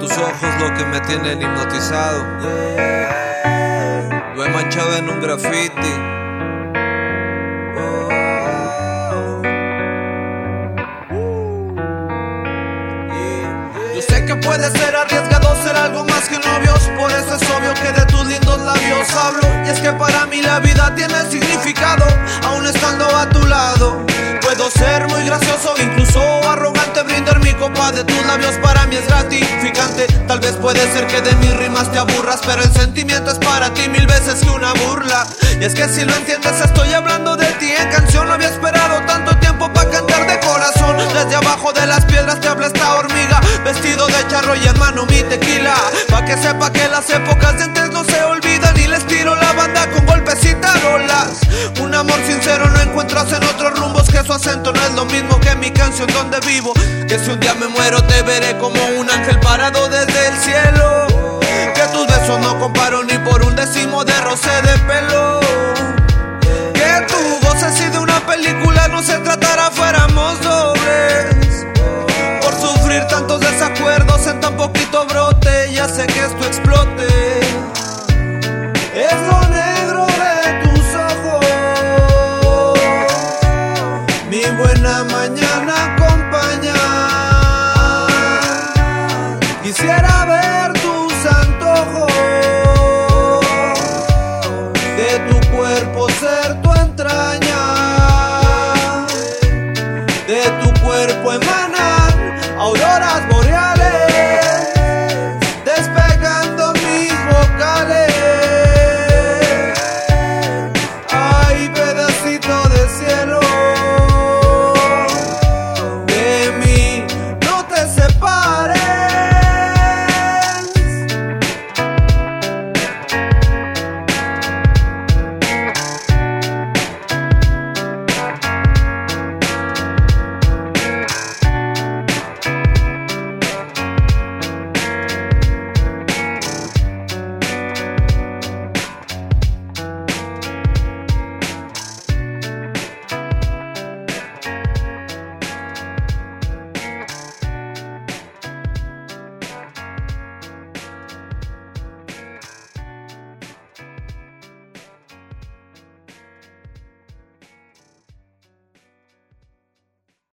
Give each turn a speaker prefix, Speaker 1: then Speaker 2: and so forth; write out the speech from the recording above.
Speaker 1: tus ojos lo que me tienen hipnotizado. Lo he manchado en un graffiti. Yo sé que puede ser arriesgado ser algo más que novios, por eso es obvio que de tus lindos labios hablo. Y es que para mí la vida tiene significado, aún estando a tu lado. Puedo ser muy gracioso, incluso arrogante, brindar mi copa de tus labios para es gratificante. Tal vez puede ser que de mis rimas te aburras, pero el sentimiento es para ti mil veces que una burla. Y es que si lo entiendes, estoy hablando de ti en canción. No había esperado tanto tiempo para cantar de corazón. Desde abajo de las piedras te habla esta hormiga, vestido de charro y en mano mi tequila. Pa' que sepa que las épocas de antes no se olvidan mi canción donde vivo. Que si un día me muero te veré como un ángel parado desde el cielo. Que tus besos no comparo ni por un décimo de roce de pelo. Que tu voz así de una película no se tratara, fuéramos dobles. Por sufrir tantos desacuerdos en tan poquito brote, ya sé que esto explote. Es lo buena mañana.